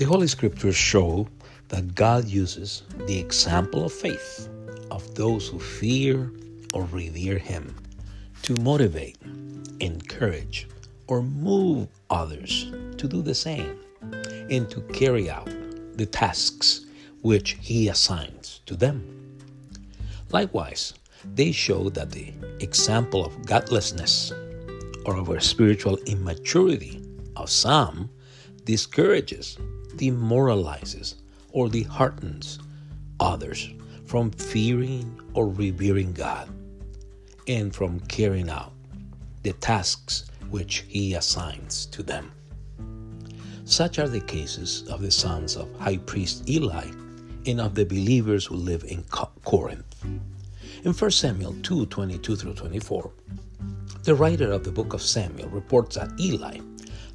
The Holy Scriptures show that God uses the example of faith of those who fear or revere Him to motivate, encourage, or move others to do the same and to carry out the tasks which He assigns to them. Likewise, they show that the example of godlessness or of spiritual immaturity of some discourages, demoralizes, or disheartens others from fearing or revering God and from carrying out the tasks which He assigns to them. Such are the cases of the sons of High Priest Eli and of the believers who live in Corinth. In 1 Samuel 2 22 through 24, the writer of the book of Samuel reports that Eli,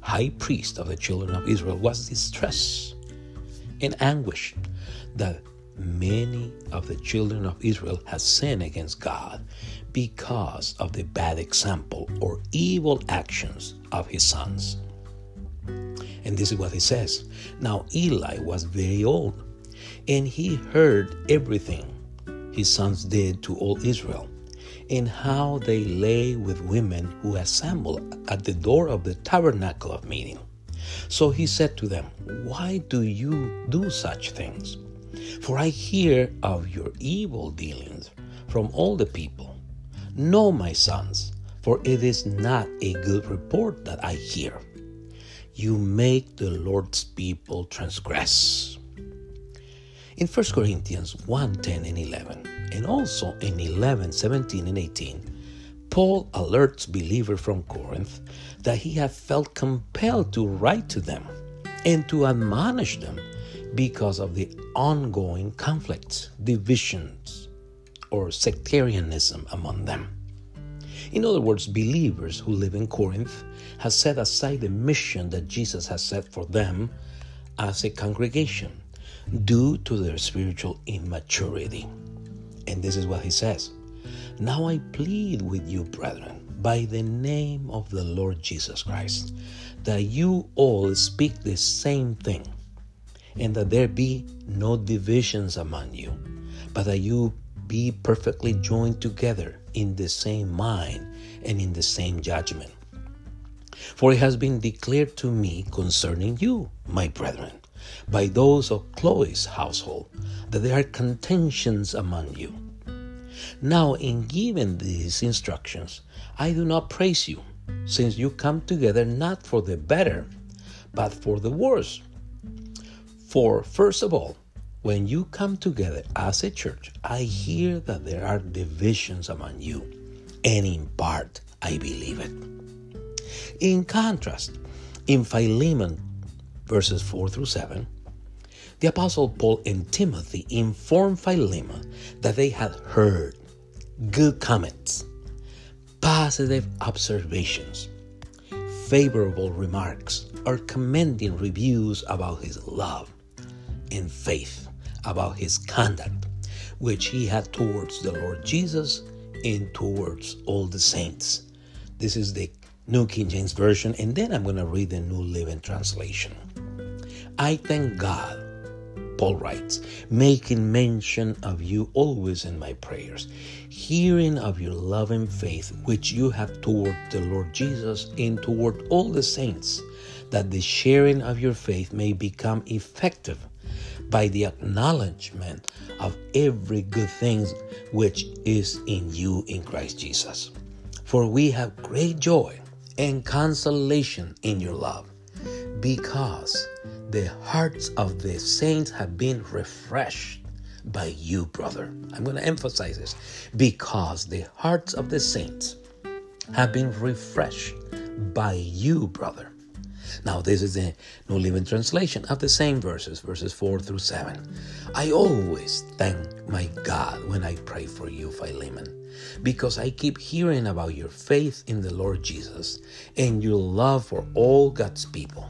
high priest of the children of Israel, was distressed and anguish that many of the children of Israel had sinned against God because of the bad example or evil actions of his sons. And this is what he says Now Eli was very old, and he heard everything his sons did to all Israel, and how they lay with women who assemble at the door of the tabernacle of meeting. So he said to them, Why do you do such things? For I hear of your evil dealings from all the people. No, my sons, for it is not a good report that I hear. You make the Lord's people transgress in 1 Corinthians 1 10 and 11, and also in 11 17 and 18, Paul alerts believers from Corinth that he had felt compelled to write to them and to admonish them because of the ongoing conflicts, divisions, or sectarianism among them. In other words, believers who live in Corinth have set aside the mission that Jesus has set for them as a congregation due to their spiritual immaturity. And this is what he says Now I plead with you, brethren, by the name of the Lord Jesus Christ, that you all speak the same thing, and that there be no divisions among you, but that you be perfectly joined together in the same mind and in the same judgment. For it has been declared to me concerning you, my brethren, by those of Chloe's household that there are contentions among you. Now, in giving these instructions, I do not praise you, since you come together not for the better, but for the worse. For, first of all, when you come together as a church, I hear that there are divisions among you, and in part I believe it. In contrast, in Philemon verses 4 through 7, the Apostle Paul and Timothy informed Philemon that they had heard good comments, positive observations, favorable remarks, or commending reviews about his love and faith, about his conduct, which he had towards the Lord Jesus and towards all the saints. This is the New King James Version, and then I'm going to read the New Living Translation. I thank God, Paul writes, making mention of you always in my prayers, hearing of your love and faith which you have toward the Lord Jesus and toward all the saints, that the sharing of your faith may become effective by the acknowledgement of every good thing which is in you in Christ Jesus. For we have great joy and consolation in your love, because the hearts of the saints have been refreshed by you, brother. I'm going to emphasize this because the hearts of the saints have been refreshed by you, brother. Now, this is the New Living Translation of the same verses, verses 4 through 7. I always thank my God when I pray for you, Philemon, because I keep hearing about your faith in the Lord Jesus and your love for all God's people.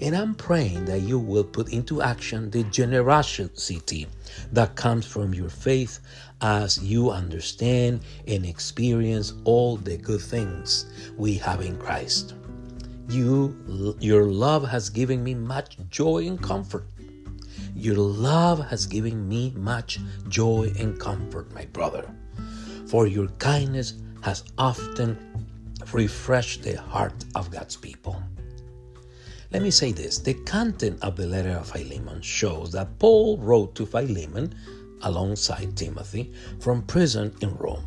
And I'm praying that you will put into action the generosity that comes from your faith as you understand and experience all the good things we have in Christ. You, your love has given me much joy and comfort. Your love has given me much joy and comfort, my brother. For your kindness has often refreshed the heart of God's people. Let me say this the content of the letter of Philemon shows that Paul wrote to Philemon alongside Timothy from prison in Rome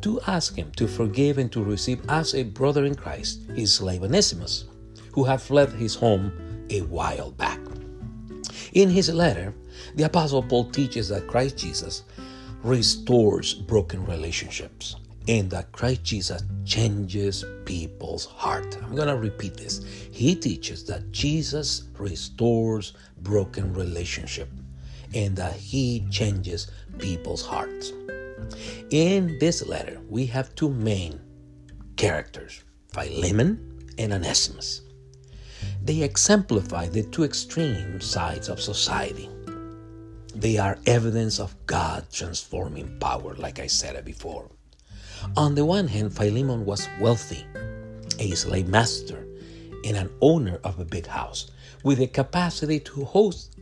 to ask him to forgive and to receive as a brother in Christ his slave Onesimus, who had fled his home a while back. In his letter, the Apostle Paul teaches that Christ Jesus restores broken relationships and that Christ Jesus changes people's heart. I'm going to repeat this. He teaches that Jesus restores broken relationship and that he changes people's hearts. In this letter, we have two main characters, Philemon and Onesimus. They exemplify the two extreme sides of society. They are evidence of God transforming power, like I said before. On the one hand, Philemon was wealthy, a slave master, and an owner of a big house with the capacity to host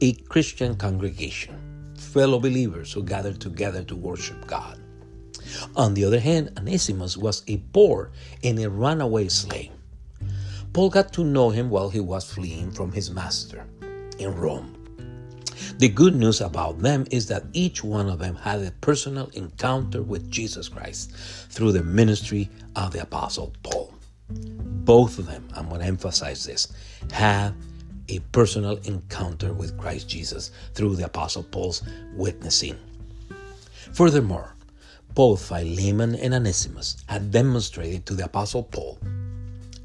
a Christian congregation, fellow believers who gathered together to worship God. On the other hand, Onesimus was a poor and a runaway slave. Paul got to know him while he was fleeing from his master in Rome. The good news about them is that each one of them had a personal encounter with Jesus Christ through the ministry of the Apostle Paul. Both of them, I'm going to emphasize this, had a personal encounter with Christ Jesus through the Apostle Paul's witnessing. Furthermore, both Philemon and Onesimus had demonstrated to the Apostle Paul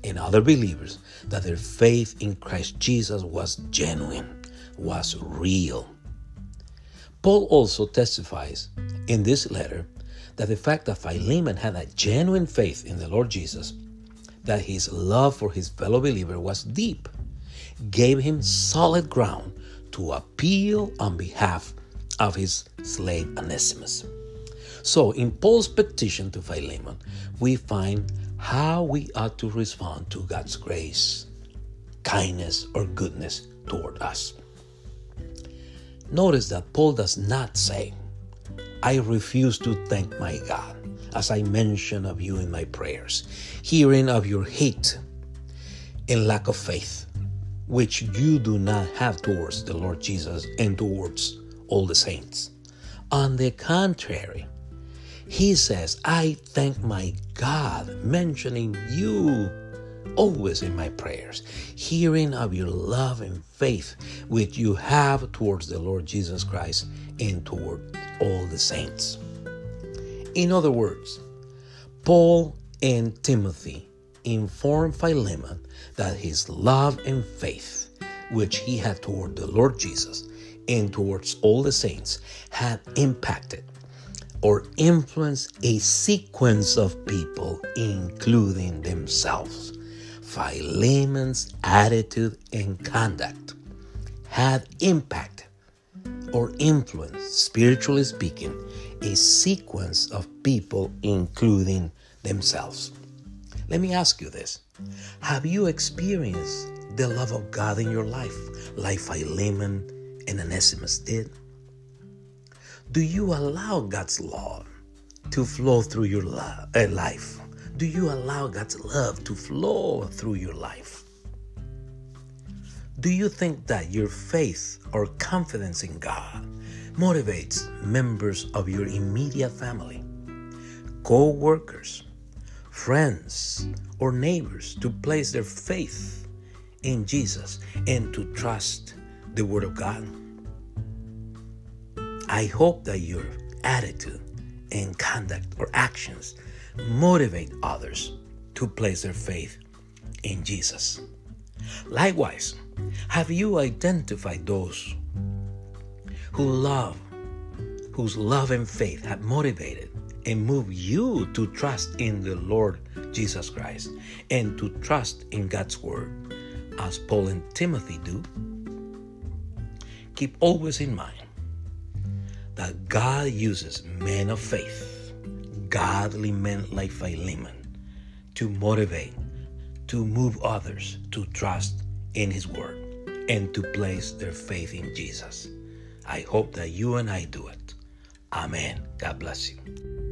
and other believers that their faith in Christ Jesus was genuine, was real. Paul also testifies in this letter that the fact that Philemon had a genuine faith in the Lord Jesus, that his love for his fellow believer was deep, gave him solid ground to appeal on behalf of his slave Onesimus. So, in Paul's petition to Philemon, we find how we ought to respond to God's grace, kindness, or goodness toward us. Notice that Paul does not say, I refuse to thank my God, as I mention of you in my prayers, hearing of your hate and lack of faith, which you do not have towards the Lord Jesus and towards all the saints. On the contrary, he says, I thank my God, mentioning you always in my prayers, hearing of your love and faith which you have towards the Lord Jesus Christ and toward all the saints. In other words, Paul and Timothy informed Philemon that his love and faith, which he had toward the Lord Jesus and towards all the saints, had impacted or influenced a sequence of people, including themselves. Philemon's attitude and conduct had impact or influence, spiritually speaking, a sequence of people, including themselves. Let me ask you this Have you experienced the love of God in your life like Philemon and Onesimus did? Do you allow God's love to flow through your uh, life? Do you allow God's love to flow through your life? Do you think that your faith or confidence in God motivates members of your immediate family, co workers, friends, or neighbors to place their faith in Jesus and to trust the Word of God? I hope that your attitude and conduct or actions motivate others to place their faith in Jesus. Likewise, have you identified those who love, whose love and faith have motivated and moved you to trust in the Lord Jesus Christ and to trust in God's Word, as Paul and Timothy do? Keep always in mind that God uses men of faith, godly men like Philemon, to motivate, to move others to trust in His Word and to place their faith in Jesus. I hope that you and I do it. Amen. God bless you.